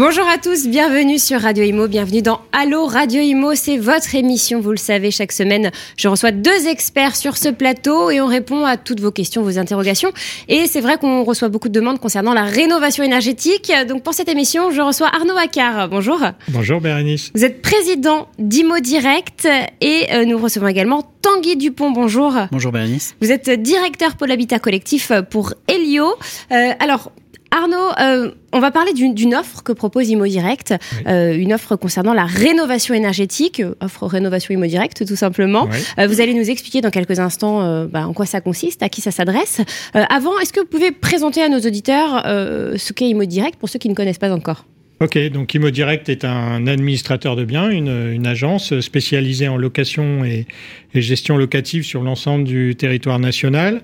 Bonjour à tous, bienvenue sur Radio Imo, bienvenue dans Allo Radio Imo, c'est votre émission, vous le savez, chaque semaine je reçois deux experts sur ce plateau et on répond à toutes vos questions, vos interrogations. Et c'est vrai qu'on reçoit beaucoup de demandes concernant la rénovation énergétique. Donc pour cette émission, je reçois Arnaud Accard. Bonjour. Bonjour Bérénice. Vous êtes président d'Imo Direct et euh, nous recevons également Tanguy Dupont. Bonjour. Bonjour Bérénice. Vous êtes directeur pôle habitat collectif pour Helio. Euh, alors, Arnaud, euh, on va parler d'une offre que propose Imo Direct, euh, une offre concernant la rénovation énergétique, euh, offre rénovation Imo Direct tout simplement. vous allez nous expliquer dans quelques instants bah, en quoi ça consiste, à qui ça s'adresse. avant, est-ce que vous pouvez présenter à nos auditeurs ce qu'est Imo Direct pour ceux qui ne connaissent pas encore? Ok, donc Imo Direct est un administrateur de biens, une, agence spécialisée en location et gestion locative sur l'ensemble du territoire national.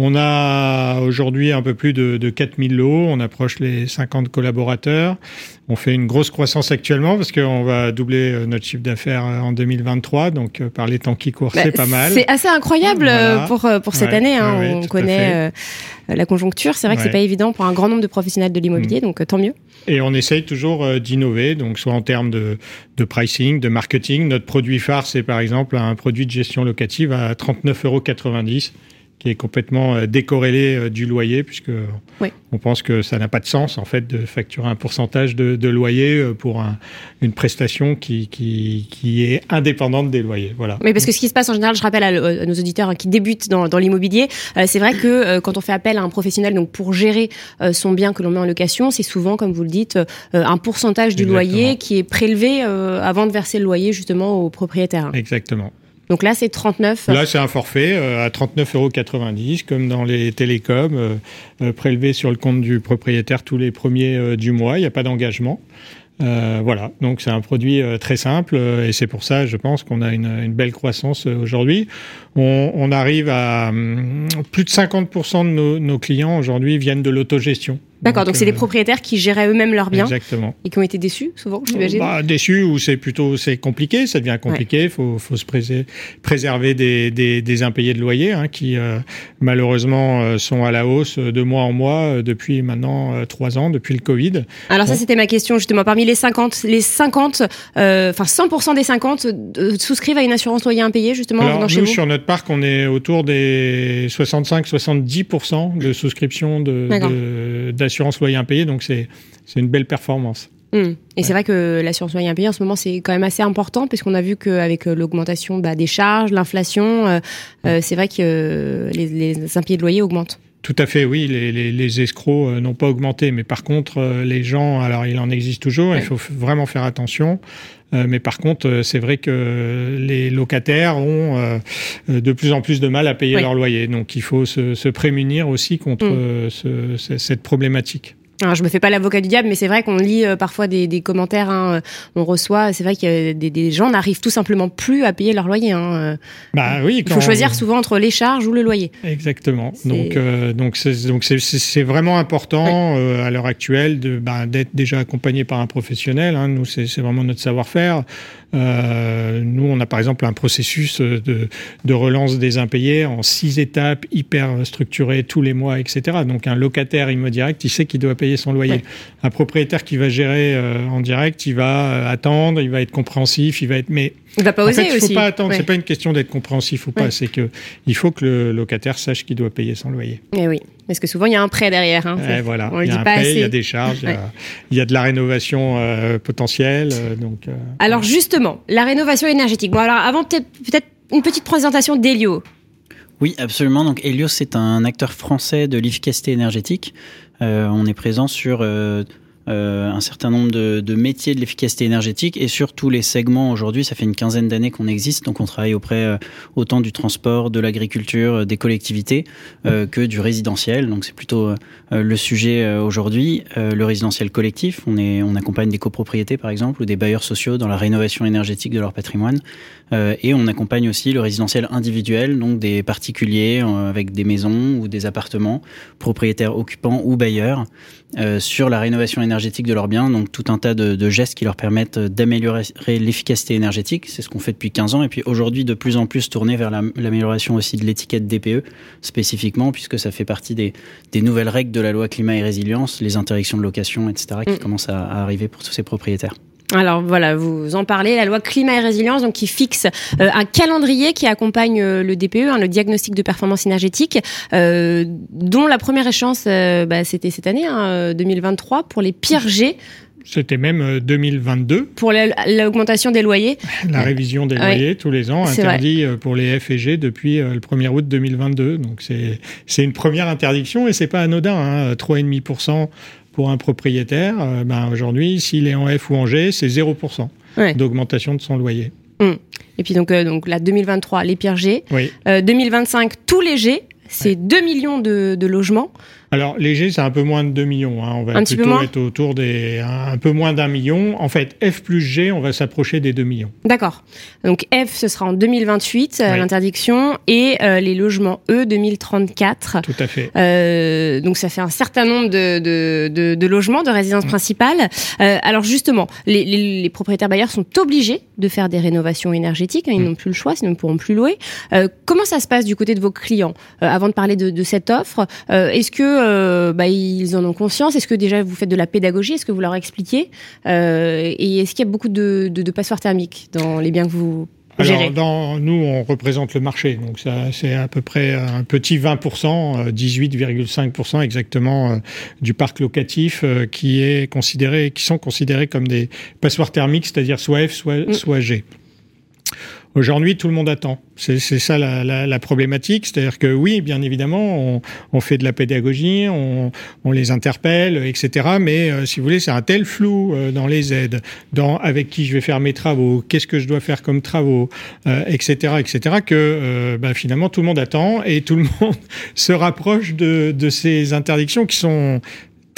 On a aujourd'hui un peu plus de, de 4000 lots, on approche les 50 collaborateurs. On fait une grosse croissance actuellement parce qu'on va doubler euh, notre chiffre d'affaires euh, en 2023, donc euh, par les temps qui courent, c'est bah, pas mal. C'est assez incroyable pour, pour cette année. Hein. on connaît la conjoncture, c'est vrai que c'est pas évident pour un grand nombre de professionnels de l'immobilier, mm. donc tant mieux. Et on essaye toujours d'innover, donc soit en termes de, de pricing, de marketing. Notre produit phare, c'est par exemple un produit de gestion locative à 39,90 euros qui est complètement euh, décorrélé euh, du loyer, puisque on pense que ça n'a pas de sens en fait de facturer un pourcentage de, loyer euh, pour une prestation qui, qui, est indépendante des loyers. Voilà. Oui, parce que ce qui se passe en général, je rappelle à, nos auditeurs qui débutent dans, l'immobilier, c'est vrai que quand on fait appel à un professionnel donc pour gérer son bien que l'on met en location, c'est souvent, comme vous le dites, un pourcentage du loyer qui est prélevé avant de verser le loyer justement au propriétaire. Exactement. Donc là, c'est 39. Là, c'est un forfait euh, à 39,90 euros, comme dans les télécoms, euh, euh, prélevé sur le compte du propriétaire tous les premiers du mois. Il n'y a pas d'engagement. voilà, donc c'est un produit très simple et c'est pour ça, je pense, qu'on a une, belle croissance aujourd'hui. On, arrive à hum, plus de 50% de nos, nos clients aujourd'hui viennent de l'autogestion. D'accord, donc c'est des euh, propriétaires qui géraient eux-mêmes leurs biens. Exactement. Et qui ont été déçus, souvent, j'imagine. Bah, déçus ou c'est plutôt c'est compliqué, ça devient compliqué. Il faut, faut, se préserver des, des, des, impayés de loyer hein, qui euh, malheureusement euh, sont à la hausse de mois en mois depuis maintenant trois ans, depuis le Covid. Alors ça, c'était ma question justement. Parmi les 50, les 50, enfin 100% des 50 souscrivent à une assurance loyer impayé justement Alors, nous, sur notre parc, on est autour des 65-70% de souscription de, de assurance loyer impayé, donc c'est une belle performance. Hmm. Et c'est vrai que l'assurance loyer impayé en ce moment c'est quand même assez important puisqu'on a vu qu'avec euh, l'augmentation bah, des charges, l'inflation, euh, euh, c'est vrai que les, les impayés de loyer augmentent. Tout à fait, oui. Les, les, escrocs n'ont pas augmenté, mais par contre, les gens, alors il en existe toujours, il faut vraiment faire attention. mais par contre, c'est vrai que les locataires ont de plus en plus de mal à payer leur loyer. Donc il faut se, se prémunir aussi contre ce, cette problématique. Alors, je me fais pas l'avocat du diable, mais c'est vrai qu'on lit euh, parfois des, des commentaires, hein, euh, on reçoit. C'est vrai que des, des gens n'arrivent tout simplement plus à payer leur loyer. Hein. Euh. Bah oui. Il faut choisir souvent entre les charges ou le loyer. Exactement. Donc donc c'est donc c'est vraiment important à l'heure actuelle de bah, d'être déjà accompagné par un professionnel. Hein. Nous c'est vraiment notre savoir-faire. Euh, nous, on a par exemple un processus de, de, relance des impayés en six étapes, hyper structuré tous les mois, etc. Donc un locataire direct, il sait qu'il doit payer son loyer. Un propriétaire qui va gérer euh, en direct, il va euh, attendre, il va être compréhensif, il va être... Mais il va pas oser en fait, il faut pas attendre. C'est pas une question d'être compréhensif ou pas. C'est que il faut que le locataire sache qu'il doit payer son loyer. Et eh oui. Parce que souvent, il y a un prêt derrière. Hein. Eh, voilà. il y a un prêt, il y a des charges, il, y a, de la rénovation euh, potentielle. Euh, donc, euh, alors, justement, la rénovation énergétique. Bon, alors, avant, peut-être une petite présentation d'Elio. Oui, absolument. Donc, Elio, c'est un acteur français de l'efficacité énergétique. on est présent sur euh, un certain nombre de, métiers de l'efficacité énergétique et sur tous les segments aujourd'hui. Ça fait une quinzaine d'années qu'on existe, donc on travaille auprès euh, autant du transport, de l'agriculture, euh, des collectivités que du résidentiel. Donc c'est plutôt le sujet aujourd'hui. le résidentiel collectif, on, est, on accompagne des copropriétés par exemple ou des bailleurs sociaux dans la rénovation énergétique de leur patrimoine. et on accompagne aussi le résidentiel individuel, donc des particuliers avec des maisons ou des appartements, propriétaires occupants ou bailleurs, sur la rénovation énergétique énergétique de leurs biens, donc tout un tas de, de gestes qui leur permettent d'améliorer l'efficacité énergétique. C'est ce qu'on fait depuis 15 ans. Et puis aujourd'hui, de plus en plus tourné vers l'amélioration aussi de l'étiquette DPE spécifiquement, puisque ça fait partie des, des, nouvelles règles de la loi climat et résilience, les interdictions de location, etc., qui mm. commencent à, à arriver pour tous ces propriétaires. Alors voilà, vous en parlez, la loi climat et résilience, donc qui fixe euh, un calendrier qui accompagne euh, le DPE, hein, le diagnostic de performance énergétique, euh, dont la première échéance, bah, c'était cette année, hein, 2023, pour les pires G. C'était même 2022. Pour l'augmentation des loyers. La révision des loyers tous les ans, interdit pour les F et G depuis le 1er août 2022. Donc c'est une première interdiction et c'est pas anodin. Hein, 3,5% pour un propriétaire, euh, ben aujourd'hui, s'il est en F ou en G, c'est 0% d'augmentation de son loyer. Hum. Et puis donc, euh, donc là, 2023, les pires G. 2025, euh, tous les G. C'est 2 millions de, de logements. Alors, léger, c'est un peu moins de 2 millions. Hein. On va plutôt être autour des. Un, peu moins d'un million. En fait, F plus G, on va s'approcher des 2 millions. D'accord. Donc, F, ce sera en 2028, euh, l'interdiction, et euh, les logements E, 2034. Tout à fait. Euh, donc, ça fait un certain nombre de, de, de, de logements, de résidences mm. principales. Euh, alors, justement, les, les, les, propriétaires bailleurs sont obligés de faire des rénovations énergétiques. Hein. Ils mm. n'ont plus le choix, sinon ils ne pourront plus louer. Euh, comment ça se passe du côté de vos clients Avant de parler de, de cette offre, est-ce que euh, bah, ils en ont conscience. Est-ce que déjà vous faites de la pédagogie? Est-ce que vous leur expliquez? Euh, Et est-ce qu'il y a beaucoup de, de, de, passoires thermiques dans les biens que vous alors, dans, nous, on représente le marché, donc ça, c'est à peu près un petit 20%, 18,5% euh, exactement du parc locatif qui est considéré, qui sont considérés comme des passoires thermiques, c'est-à-dire soit F, soit, mm. soit G. Aujourd'hui, tout le monde attend. C'est ça la, la, la problématique. C'est-à-dire que oui, bien évidemment, on, on fait de la pédagogie, on, on les interpelle, etc. Mais euh, si vous voulez, c'est un tel flou euh, dans les aides, dans avec qui je vais faire mes travaux, qu'est-ce que je dois faire comme travaux, etc., euh, etc., que bah, finalement tout le monde attend et tout le monde se rapproche de, de ces interdictions qui sont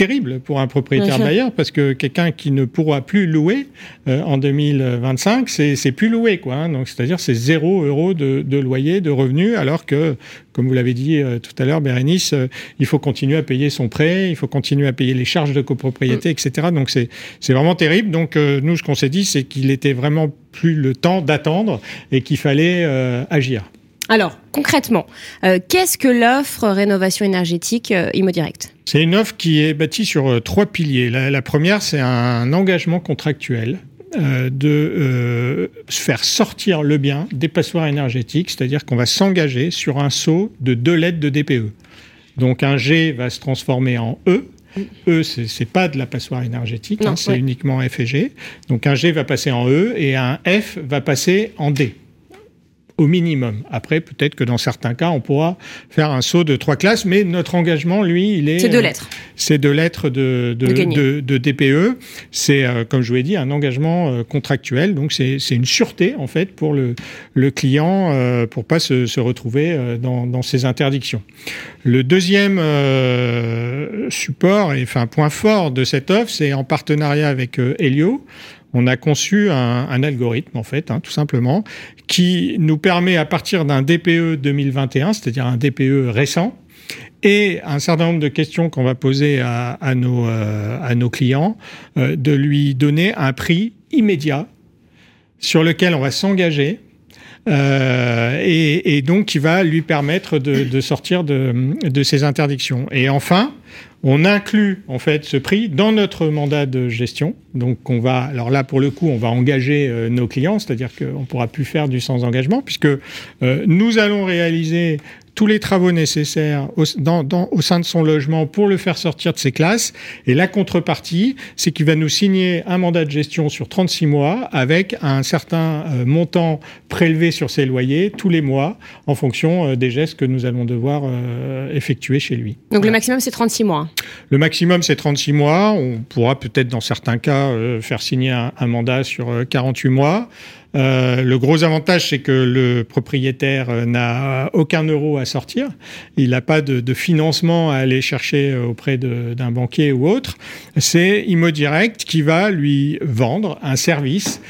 terrible pour un propriétaire bailleur parce que quelqu'un qui ne pourra plus louer euh, en 2025, c'est plus loué quoi. Hein. donc c'est-à-dire c'est zéro euro de, de, loyer, de revenus, alors que comme vous l'avez dit euh, tout à l'heure, Bérénice, euh, il faut continuer à payer son prêt, il faut continuer à payer les charges de copropriété, mm. etc. Donc c'est c'est vraiment terrible. Donc nous ce qu'on s'est dit c'est qu'il était vraiment plus le temps d'attendre et qu'il fallait agir. Alors, concrètement, euh, qu'est-ce que l'offre rénovation énergétique euh, Direct? C'est une offre qui est bâtie sur euh, trois piliers. La, première, c'est un engagement contractuel euh, de faire sortir le bien des passoires énergétiques, c'est-à-dire qu'on va s'engager sur un saut de deux lettres de DPE. Donc un G va se transformer en E, E, c'est pas de la passoire énergétique, hein, c'est uniquement F et G. Donc un G va passer en E et un F va passer en D au minimum. Après, peut-être que dans certains cas, on pourra faire un saut de trois classes, mais notre engagement, lui, il est... C'est deux lettres. c'est deux lettres de, de, de, DPE. C'est, euh, comme je vous l'ai dit, un engagement euh, contractuel. Donc, c'est une sûreté, en fait, pour le, le client, euh, pour pas se, se retrouver euh, dans, dans, ces interdictions. Le deuxième support, et enfin point fort de cette offre, c'est en partenariat avec Helio on a conçu un, algorithme, en fait, hein, tout simplement, qui nous permet, à partir d'un DPE 2021, c'est-à-dire un DPE récent, et un certain nombre de questions qu'on va poser à, euh, nos clients, euh, de lui donner un prix immédiat sur lequel on va s'engager euh, et, donc qui va lui permettre de, sortir de, ces interdictions. Et enfin, on inclut en fait ce prix dans notre mandat de gestion. Donc on va, alors là pour le coup, on va engager euh, nos clients, c'est-à-dire qu'on pourra plus faire du sans engagement puisque euh, nous allons réaliser tous les travaux nécessaires au, dans, dans, au sein de son logement pour le faire sortir de ses classes. Et la contrepartie, c'est qu'il va nous signer un mandat de gestion sur 36 mois avec un certain euh, montant prélevé sur ses loyers tous les mois en fonction euh, des gestes que nous allons devoir euh, effectuer chez lui. Donc voilà. le maximum, c'est 36 mois Le maximum, c'est 36 mois. On pourra peut-être dans certains cas faire signer un, un mandat sur 48 euh, mois. Euh, le gros avantage, c'est que le propriétaire euh, n'a aucun euro à sortir. Il n'a pas de, financement à aller chercher euh, auprès d'un banquier ou autre. C'est Imo Direct qui va lui vendre un service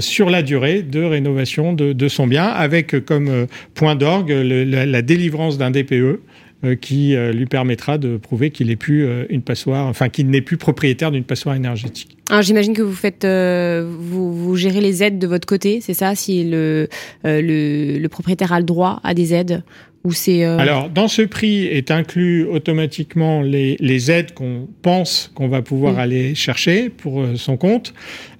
sur la durée de rénovation de, son bien, avec comme point d'orgue la, délivrance d'un DPE qui lui permettra de prouver qu'il est plus une passoire, enfin qu'il n'est plus propriétaire d'une passoire énergétique. Alors j'imagine que vous faites, vous, vous, gérez les aides de votre côté, c'est ça Si le, le, le propriétaire a le droit à des aides euh, Alors, dans ce prix est inclus automatiquement les, les aides qu'on pense qu'on va pouvoir mm. aller chercher pour euh, son compte.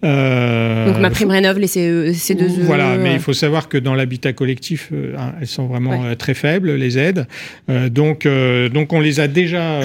Euh, Donc ma prime rénov, les ces deux Voilà, mais il faut savoir que dans l'habitat collectif, hein, elles sont vraiment très faibles, les aides. donc, donc on les a déjà,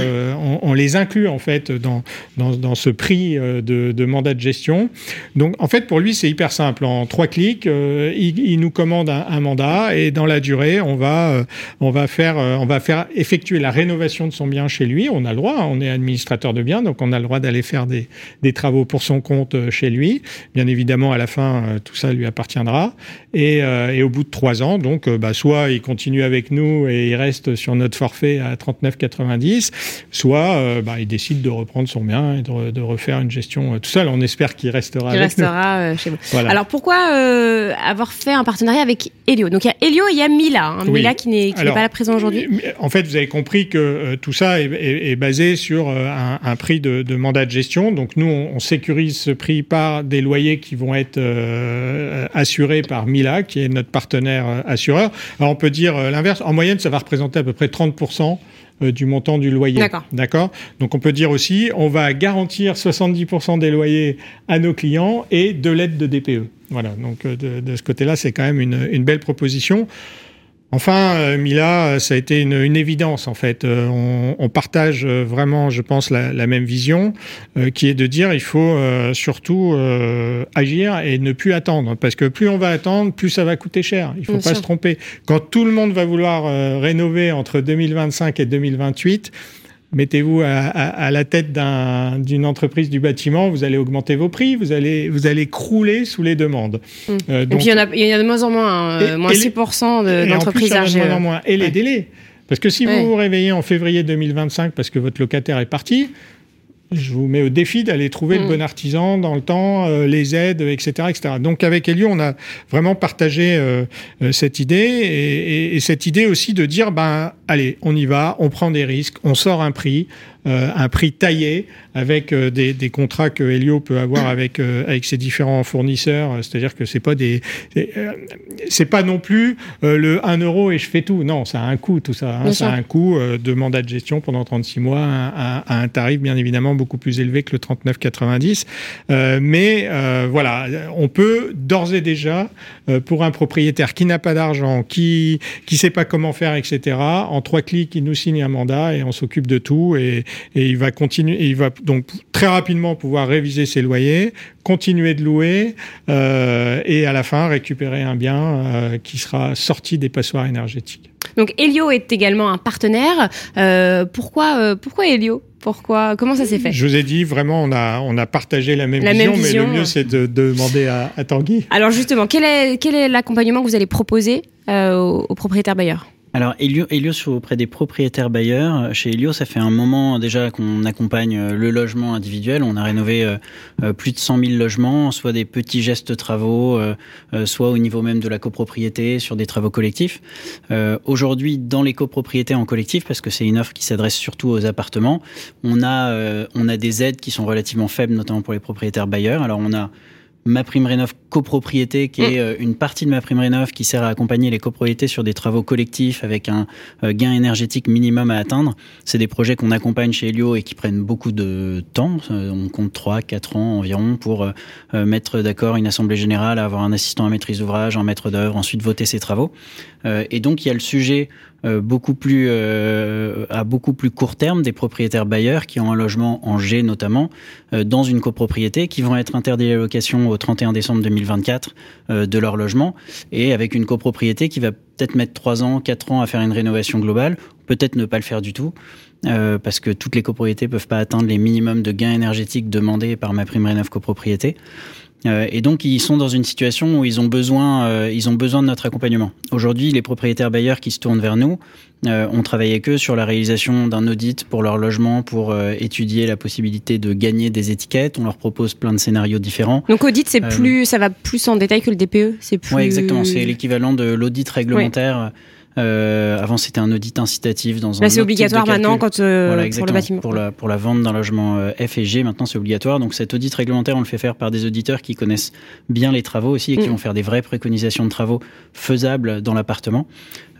on, les inclut en fait dans, dans, dans ce prix de, de, mandat de gestion. Donc en fait, pour lui, c'est hyper simple. En trois clics, il, il, nous commande un, un, mandat et dans la durée, on va on va faire, euh, on va faire effectuer la rénovation de son bien chez lui. On a le droit, hein, on est administrateur de biens, donc on a le droit d'aller faire des, travaux pour son compte euh, chez lui. Bien évidemment, à la fin, euh, tout ça lui appartiendra. Et, au bout de trois ans, donc, bah, soit il continue avec nous et il reste sur notre forfait à 39,90, soit bah, il décide de reprendre son bien et de, refaire une gestion tout seul. On espère qu'il restera il restera chez vous. Alors pourquoi avoir fait un partenariat avec Helio Donc il y a Helio et il y a Mila. Hein. Mila qui n'est pas là présent aujourd'hui En fait, vous avez compris que euh, tout ça est, basé sur euh, un, prix de, mandat de gestion. Donc nous, on, sécurise ce prix par des loyers qui vont être euh, assurés par Mila, qui est notre partenaire assureur. Alors on peut dire l'inverse. En moyenne, ça va représenter à peu près 30% du montant du loyer. D'accord. Donc on peut dire aussi, on va garantir 70% des loyers à nos clients et de l'aide de DPE. Voilà. Donc de, ce côté-là, c'est quand même une, une belle proposition. Enfin, euh, Mila, euh, ça a été une, évidence en fait. Euh, on, partage vraiment, je pense, la, même vision, qui est de dire il faut surtout agir et ne plus attendre, parce que plus on va attendre, plus ça va coûter cher. Il ne faut pas se tromper. Quand tout le monde va vouloir rénover entre 2025 et 2028 mettez-vous à, la tête d'une entreprise du bâtiment, vous allez augmenter vos prix, vous allez, vous allez crouler sous les demandes. Mmh. Euh, et puis il y, en a, il y, a, de moins en moins, moins 6% d'entreprises de, moins en moins. Et les délais. Parce que si vous vous réveillez en février 2025 parce que votre locataire est parti, je vous mets au défi d'aller trouver le mm. bon artisan dans le temps, euh, les aides, etc., etc. Donc avec Elio, on a vraiment partagé euh, euh, cette idée et, et, cette idée aussi de dire, ben allez, on y va, on prend des risques, on sort un prix, euh, un prix taillé avec euh, des, des, contrats que Helio peut avoir avec euh, avec ses différents fournisseurs. C'est-à-dire que c'est pas des c'est pas non plus le 1 euro et je fais tout. Non, ça a un coût tout ça. Hein. Ça a un coût de mandat de gestion pendant 36 mois à, un tarif bien évidemment beaucoup plus élevé que le 39,90. mais voilà, on peut d'ores et déjà pour un propriétaire qui n'a pas d'argent, qui qui sait pas comment faire, etc. En trois clics, il nous signe un mandat et on s'occupe de tout et, et il va continuer, il va donc très rapidement pouvoir réviser ses loyers, continuer de louer euh, et à la fin récupérer un bien euh, qui sera sorti des passoires énergétiques. Donc Helio est également un partenaire. Euh, pourquoi, pourquoi Helio? Pourquoi Comment ça s'est fait? Je vous ai dit, vraiment, on a, on a partagé la même, vision, mais le mieux, c'est de, demander à, Tanguy. Alors justement, quel est, quel est l'accompagnement que vous allez proposer aux propriétaires bailleurs alors, Helios auprès des propriétaires bailleurs. Chez Helios, ça fait un moment déjà qu'on accompagne euh, le logement individuel. On a rénové euh, euh, plus de 100 000 logements, soit des petits gestes travaux, soit au niveau même de la copropriété, sur des travaux collectifs. Aujourd'hui, dans les copropriétés en collectif, parce que c'est une offre qui s'adresse surtout aux appartements, on a, on a des aides qui sont relativement faibles, notamment pour les propriétaires bailleurs. Alors, on a ma prime rénov copropriété, qui est mm. euh, une partie de ma prime rénov qui sert à accompagner les copropriétés sur des travaux collectifs avec un euh, gain énergétique minimum à atteindre. C'est des projets qu'on accompagne chez Helio et qui prennent beaucoup de temps. Euh, on compte 3, 4 ans environ pour mettre d'accord une assemblée générale, avoir un assistant à maîtrise d'ouvrage, un maître d'œuvre, ensuite voter ses travaux. Et donc il y a le sujet beaucoup plus euh, à beaucoup plus court terme des propriétaires bailleurs qui ont un logement en G notamment euh, dans une copropriété qui vont être interdits à location au 31 décembre 2024 de leur logement et avec une copropriété qui va peut-être mettre 3 ans, 4 ans à faire une rénovation globale, peut-être ne pas le faire du tout. parce que toutes les copropriétés peuvent pas atteindre les minimums de gains énergétiques demandés par ma prime rénov copropriété. Euh, et donc ils sont dans une situation où ils ont besoin, euh, ils ont besoin de notre accompagnement. Aujourd'hui, les propriétaires bailleurs qui se tournent vers nous, euh, on travaille avec eux sur la réalisation d'un audit pour leur logement, pour étudier la possibilité de gagner des étiquettes. On leur propose plein de scénarios différents. Donc audit, c'est plus, ça va plus en détail que le DPE, c'est plus. Oui, exactement. C'est l'équivalent de l'audit réglementaire. Euh, avant, c'était un audit incitatif dans un. c'est obligatoire maintenant quand euh, pour le bâtiment. Pour la, pour la vente d'un logement euh, F et G, maintenant c'est obligatoire. Donc cet audit réglementaire, on le fait faire par des auditeurs qui connaissent bien les travaux aussi et qui mm. vont faire des vraies préconisations de travaux faisables dans l'appartement.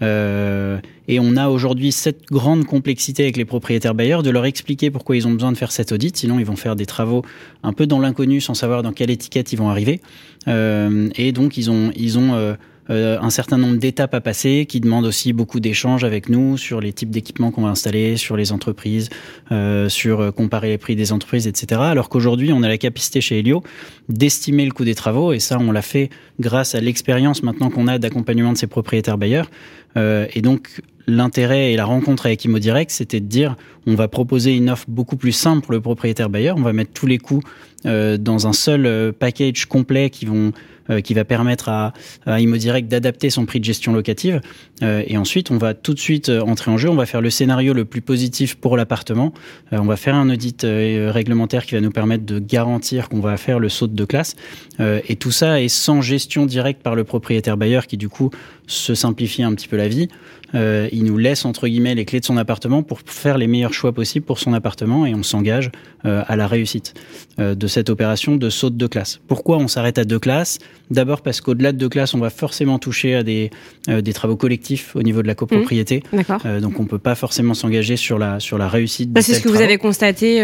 Euh, et on a aujourd'hui cette grande complexité avec les propriétaires bailleurs de leur expliquer pourquoi ils ont besoin de faire cet audit. Sinon, ils vont faire des travaux un peu dans l'inconnu sans savoir dans quelle étiquette ils vont arriver. Euh, et donc, ils ont, ils ont euh, un certain nombre d'étapes à passer qui demandent aussi beaucoup d'échanges avec nous sur les types d'équipements qu'on va installer, sur les entreprises, euh, sur euh, comparer les prix des entreprises, etc. Alors qu'aujourd'hui, on a la capacité chez Helio d'estimer le coût des travaux et ça, on l'a fait grâce à l'expérience maintenant qu'on a d'accompagnement de ces propriétaires bailleurs. Euh, et donc, l'intérêt et la rencontre avec ImoDirect, c'était de dire on va proposer une offre beaucoup plus simple pour le propriétaire bailleur, on va mettre tous les coûts euh, dans un seul euh, package complet qui vont euh, qui va permettre à, à ImoDirect d'adapter son prix de gestion locative. Euh, et ensuite, on va tout de suite euh, entrer en jeu. On va faire le scénario le plus positif pour l'appartement. on va faire un audit réglementaire qui va nous permettre de garantir qu'on va faire le saut de classe. et tout ça est sans gestion directe par le propriétaire bailleur qui du coup se simplifie un petit peu la vie. Euh, il nous laisse entre guillemets les clés de son appartement pour faire les meilleurs choix possibles pour son appartement et on s'engage euh, à la réussite euh, de cette opération de saut de classe. Pourquoi on s'arrête à deux classes? D'abord parce qu'au-delà de deux classes, on va forcément toucher à des, des travaux collectifs au niveau de la copropriété. Mmh, donc on peut pas forcément s'engager sur la sur la réussite. c'est ce que vous avez constaté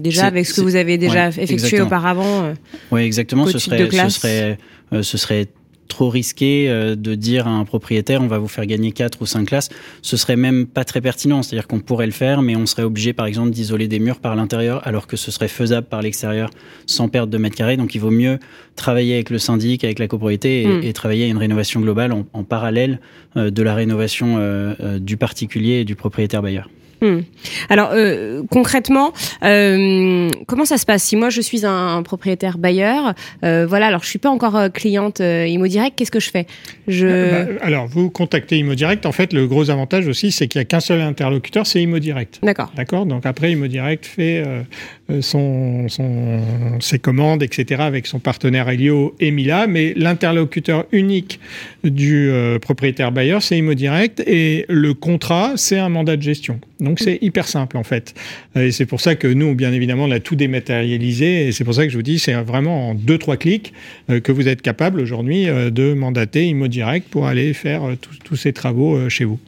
déjà avec ce que vous avez déjà effectué auparavant. Oui, exactement. Ce serait, ce serait ce serait trop risqué euh, de dire à un propriétaire on va vous faire gagner 4 ou 5 classes. Ce serait même pas très pertinent. C'est-à-dire qu'on pourrait le faire, mais on serait obligé, par exemple, d'isoler des murs par l'intérieur, alors que ce serait faisable par l'extérieur sans perdre de mètres carrés. Donc il vaut mieux travailler avec le syndic, avec la copropriété et, hmm. travailler à une rénovation globale en, parallèle euh, de la rénovation euh, du particulier et du propriétaire bailleur. Hmm. Alors euh, concrètement, euh, comment ça se passe Si moi je suis un, propriétaire bailleur, euh, voilà, alors je suis pas encore cliente ImoDirect, qu'est-ce que je fais? Je... Bah, alors vous contactez ImoDirect. En fait, le gros avantage aussi, c'est qu'il y a qu'un seul interlocuteur, c'est ImoDirect. D'accord. D'accord? Donc après, ImoDirect fait son, son, ses commandes, etc. avec son partenaire Helio et Mila, mais l'interlocuteur unique du propriétaire bailleur, c'est ImoDirect et le contrat, c'est un mandat de gestion. Donc c'est hyper simple en fait. Euh, et c'est pour ça que nous, bien évidemment, on a tout dématérialisé. Et c'est pour ça que je vous dis, c'est vraiment en deux trois clics euh, que vous êtes capable aujourd'hui euh, de mandater ImoDirect pour aller faire tous ces travaux chez vous.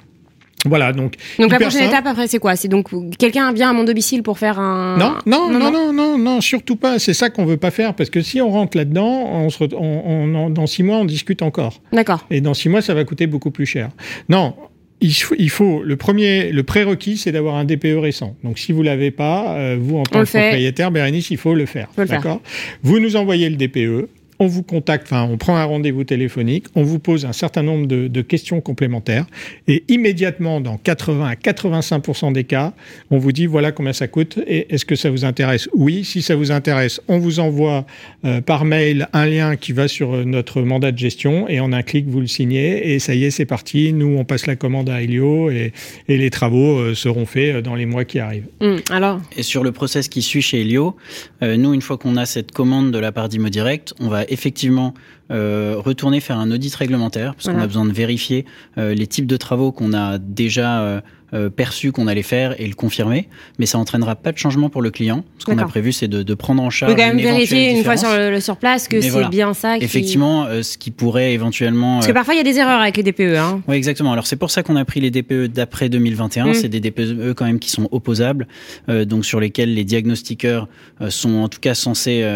Voilà, donc. Donc la prochaine étape après, c'est quoi? C'est donc quelqu'un vient à mon domicile pour faire un. Non, non, non, non, non, non, surtout pas. C'est ça qu'on veut pas faire parce que si on rentre là-dedans, on se, on, dans six mois, on discute encore. D'accord. Et dans six mois, ça va coûter beaucoup plus cher. Non, il faut, le premier, le prérequis, c'est d'avoir un DPE récent. Donc, si vous l'avez pas, euh, vous en tant que propriétaire, Bérénice, il faut le faire. D'accord? Vous nous envoyez le DPE on vous contacte, enfin, on prend un rendez-vous téléphonique, on vous pose un certain nombre de, questions complémentaires et immédiatement, dans 80 à 85 des cas, on vous dit voilà combien ça coûte et est-ce que ça vous intéresse? Oui, si ça vous intéresse, on vous envoie euh, par mail un lien qui va sur euh, notre mandat de gestion et en un clic, vous le signez et ça y est, c'est parti. Nous, on passe la commande à Helio et, les travaux euh, seront faits dans les mois qui arrivent. Hum, alors? Et sur le process qui suit chez Helio, nous, une fois qu'on a cette commande de la part d'Imo Direct, on va effectivement retourner faire un audit réglementaire parce qu'on a besoin de vérifier euh, les types de travaux qu'on a déjà euh, euh, perçu qu'on allait faire et le confirmer, mais ça entraînera pas de changement pour le client. Ce qu'on a prévu, c'est de, de, prendre en charge. Vous quand même vérifier une fois sur, le, sur place que c'est bien ça. Qui... Effectivement, euh, ce qui pourrait éventuellement. Parce que parfois il y a des erreurs avec les DPE. Hein. Oui, exactement. Alors c'est pour ça qu'on a pris les DPE d'après 2021. Mm. C'est des DPE quand même qui sont opposables, euh, donc sur lesquels les diagnostiqueurs sont en tout cas censés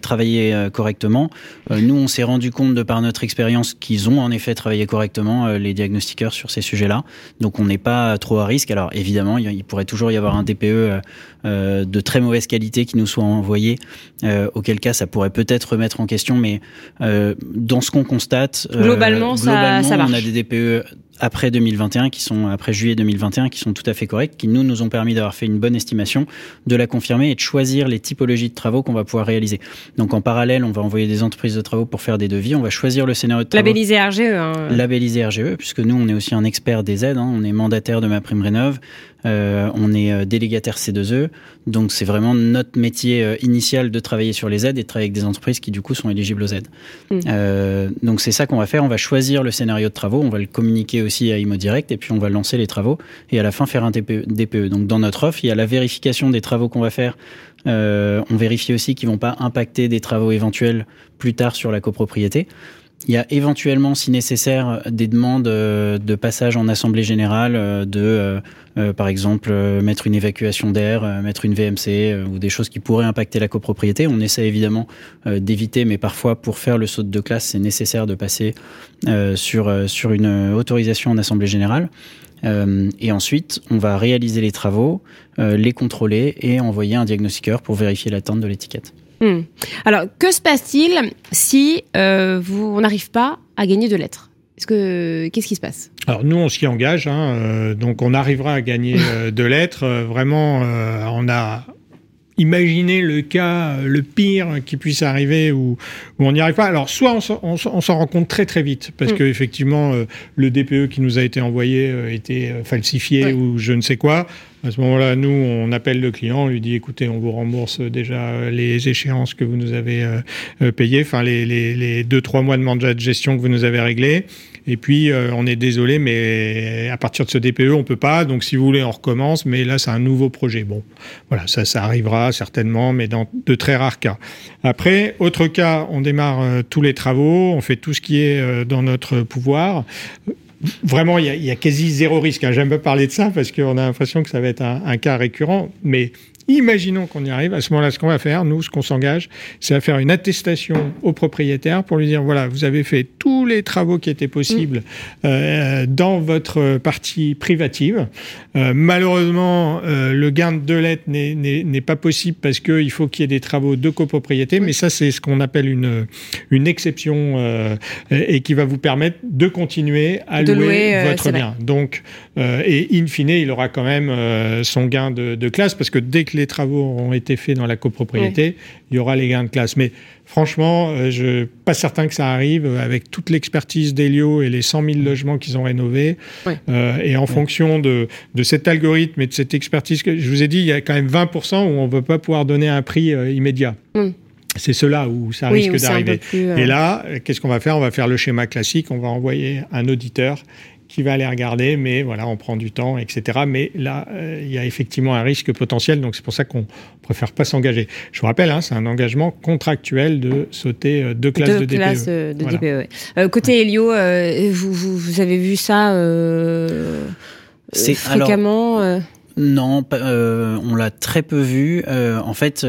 travailler correctement. nous, on s'est rendu compte de par notre expérience qu'ils ont en effet travaillé correctement les diagnostiqueurs sur ces sujets-là. Donc on n'est pas trop à risque. Alors évidemment, il pourrait toujours y avoir un DPE euh, euh, de très mauvaise qualité qui nous soit envoyé, euh, auquel cas ça pourrait peut-être remettre en question. Mais dans ce qu'on constate, globalement, ça, ça on a des DPE après 2021, qui sont après juillet 2021, qui sont tout à fait corrects, qui nous nous ont permis d'avoir fait une bonne estimation, de la confirmer et de choisir les typologies de travaux qu'on va pouvoir réaliser. Donc en parallèle, on va envoyer des entreprises de travaux pour faire des devis, on va choisir le scénario de travaux. Labellisé RGE. Hein. Labellisé RGE, puisque nous on est aussi un expert des aides, hein. on est mandataire de ma prime rénov. On est délégataire C2E, donc c'est vraiment notre métier initial de travailler sur les aides et de travailler avec des entreprises qui du coup sont éligibles aux aides. Mmh. donc c'est ça qu'on va faire. On va choisir le scénario de travaux, on va le communiquer aussi à Imo Direct et puis on va lancer les travaux et à la fin faire un DPE. E. Donc dans notre offre, il y a la vérification des travaux qu'on va faire. on vérifie aussi qu'ils vont pas impacter des travaux éventuels plus tard sur la copropriété. Il y a éventuellement, si nécessaire, des demandes euh, de passage en assemblée générale, euh, de, euh, par exemple, mettre une évacuation d'air, mettre une VMC ou des choses qui pourraient impacter la copropriété. On essaie évidemment d'éviter, mais parfois, pour faire le saut de classe, c'est nécessaire de passer sur, sur une autorisation en assemblée générale. et ensuite, on va réaliser les travaux, les contrôler et envoyer un diagnostiqueur pour vérifier l'atteinte de l'étiquette. Hmm. Alors, que se passe-t-il si euh, vous, on n'arrive pas à gagner de lettres? Est-ce que qu'est-ce qui se passe? Alors nous, on s'y engage, hein, euh, donc on arrivera à gagner euh, de lettres. vraiment, on a imaginé le cas le pire qui puisse arriver où, on n'y arrive pas. Alors, soit on s'en rend compte très très vite, parce hmm. que effectivement, le DPE qui nous a été envoyé était falsifié ou je ne sais quoi. À ce moment-là, nous, on appelle le client, on lui dit écoutez, on vous rembourse déjà les échéances que vous nous avez euh, euh, payées, enfin les, les, les deux, trois mois de mandat de gestion que vous nous avez réglés. Et puis, euh, on est désolé, mais à partir de ce DPE, on peut pas. Donc, si vous voulez, on recommence. Mais là, c'est un nouveau projet. Bon, voilà, ça, ça arrivera certainement, mais dans de très rares cas. Après, autre cas, on démarre tous les travaux, on fait tout ce qui est dans notre pouvoir vraiment, il y, a, quasi zéro risque. Hein. J'aime pas parler de ça parce qu'on a l'impression que ça va être un, un cas récurrent, mais Imaginons qu'on y arrive. À ce moment-là, ce qu'on va faire, nous, ce qu'on s'engage, c'est à faire une attestation au propriétaire pour lui dire voilà, vous avez fait tous les travaux qui étaient possibles euh, dans votre partie privative. Euh, malheureusement, euh, le gain de lettres n'est pas possible parce qu'il faut qu'il y ait des travaux de copropriété, mais ça, c'est ce qu'on appelle une, une exception euh, et qui va vous permettre de continuer à louer, euh, votre bien. Donc, euh, et in fine, il aura quand même son gain de, de classe parce que dès que les travaux ont été faits dans la copropriété, il y aura les gains de classe. Mais franchement, euh, je suis pas certain que ça arrive avec toute l'expertise d'Elio et les 100 000 logements qu'ils ont rénovés. Euh, et en fonction de, de, cet algorithme et de cette expertise que je vous ai dit, il y a quand même 20% où on ne va pas pouvoir donner un prix euh, immédiat. C'est cela où ça risque d'arriver. Et là, qu'est-ce qu'on va faire? On va faire le schéma classique. On va envoyer un auditeur qui va aller regarder, mais voilà, on prend du temps, etc. Mais là, euh, il y a effectivement un risque potentiel, donc c'est pour ça qu'on préfère pas s'engager. Je vous rappelle, hein, c'est un engagement contractuel de sauter euh, deux classes de DPE. Classes de DPE côté Helio, euh, vous, vous, avez vu ça fréquemment Non, on l'a très peu vu. en fait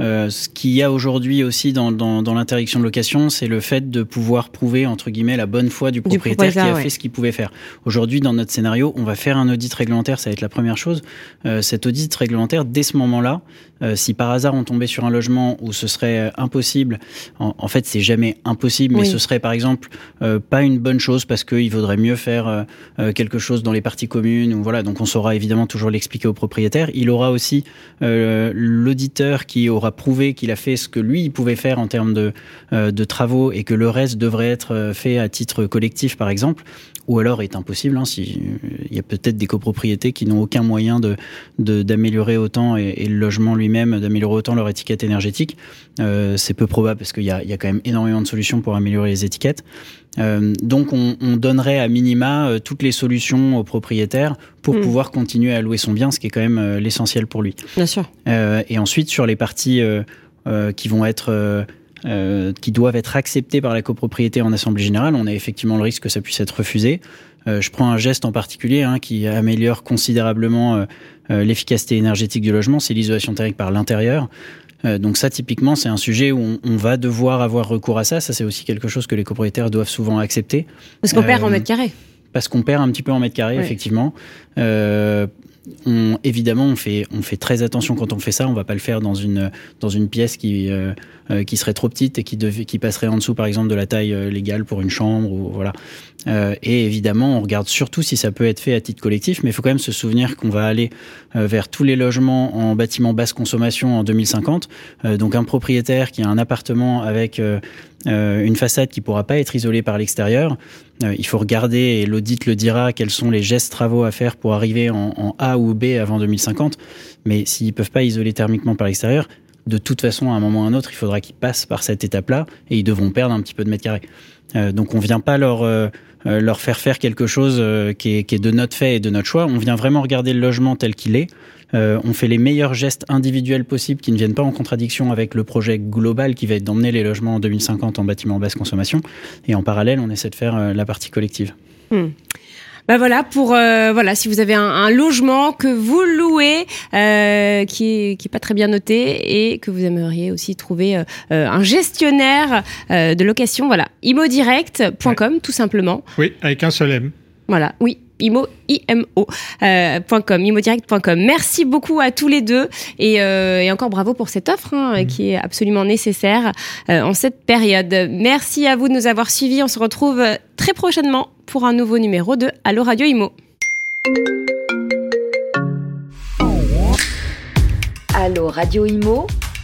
euh, ce qu'il y a aujourd'hui aussi dans, dans, dans l'interdiction de location, c'est le fait de pouvoir prouver entre guillemets la bonne foi du propriétaire, qui a fait ce qu'il pouvait faire. Aujourd'hui, dans notre scénario, on va faire un audit réglementaire, ça va être la première chose. Euh, cet audit réglementaire, dès ce moment-là, euh, si par hasard on tombait sur un logement où ce serait euh, impossible, en, en fait c'est jamais impossible, mais ce serait par exemple euh, pas une bonne chose parce qu'il vaudrait mieux faire quelque chose dans les parties communes ou voilà. Donc on saura évidemment toujours l'expliquer au propriétaire. Il aura aussi l'auditeur qui aura prouvé qu'il a fait ce que lui pouvait faire en termes de, de travaux et que le reste devrait être fait à titre collectif par exemple ou alors est impossible. Hein, si, il y a peut-être des copropriétés qui n'ont aucun moyen de d'améliorer autant et, le logement lui-même d'améliorer autant leur étiquette énergétique. Euh, c'est peu probable parce qu'il y a, y a quand même énormément de solutions pour améliorer les étiquettes. Euh, donc on, on, donnerait à minima euh, toutes les solutions aux propriétaires pour mm. pouvoir continuer à louer son bien, ce qui est quand même euh, l'essentiel pour lui. Bien sûr. Euh, et ensuite sur les parties qui vont être euh, qui doivent être acceptés par la copropriété en assemblée générale, on a effectivement le risque que ça puisse être refusé. Euh, je prends un geste en particulier hein, qui améliore considérablement euh, euh, l'efficacité énergétique du logement, c'est l'isolation thermique par l'intérieur. donc ça, typiquement, c'est un sujet où on, on, va devoir avoir recours à ça. Ça, c'est aussi quelque chose que les copropriétaires doivent souvent accepter. Parce qu'on perd en mètre carré. Parce qu'on perd un petit peu en mètre carré, effectivement. Euh, on, évidemment, on fait, très attention quand on fait ça. On va pas le faire dans une, pièce qui, euh, euh, qui serait trop petite et qui, passerait en dessous, par exemple, de la taille euh, légale pour une chambre. Voilà. Et évidemment, on regarde surtout si ça peut être fait à titre collectif, mais il faut quand même se souvenir qu'on va aller vers tous les logements en bâtiment basse consommation en 2050. donc, un propriétaire qui a un appartement avec une façade qui pourra pas être isolée par l'extérieur, il faut regarder, et l'audit le dira, quels sont les gestes travaux à faire pour arriver en, en A ou B avant 2050. Mais s'ils peuvent pas isoler thermiquement par l'extérieur, de toute façon, à un moment ou à un autre, il faudra qu'ils passent par cette étape-là et ils devront perdre un petit peu de mètres carrés. Euh, donc on vient pas leur euh, euh, leur faire faire quelque chose qui est, qui, est, de notre fait et de notre choix. On vient vraiment regarder le logement tel qu'il est. on fait les meilleurs gestes individuels possibles qui ne viennent pas en contradiction avec le projet global qui va être d'emmener les logements en 2050 en bâtiment basse consommation. Et en parallèle, on essaie de faire la partie collective. Hmm. Ben voilà pour euh, voilà si vous avez un, un logement que vous louez euh, qui est qui est pas très bien noté et que vous aimeriez aussi trouver euh, un gestionnaire euh, de location voilà imodirect.com tout simplement. Oui avec un seul M. Voilà oui imo imo euh, .com imodirect.com. Merci beaucoup à tous les deux et, euh, et encore bravo pour cette offre hein, mmh. qui est absolument nécessaire euh, en cette période. Merci à vous de nous avoir suivis. On se retrouve très prochainement pour un nouveau numéro de Allo Radio Imo. Allo Radio Imo,